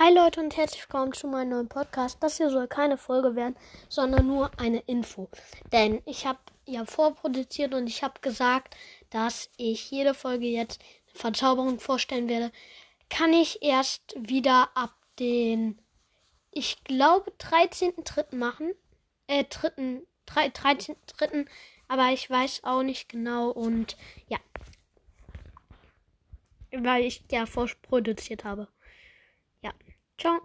Hi Leute und herzlich willkommen zu meinem neuen Podcast. Das hier soll keine Folge werden, sondern nur eine Info. Denn ich habe ja vorproduziert und ich habe gesagt, dass ich jede Folge jetzt eine Verzauberung vorstellen werde. Kann ich erst wieder ab den, ich glaube, 13.3. machen. Äh, 3. 13.3. Aber ich weiß auch nicht genau und ja. Weil ich ja vorproduziert habe. Ja. Ciao.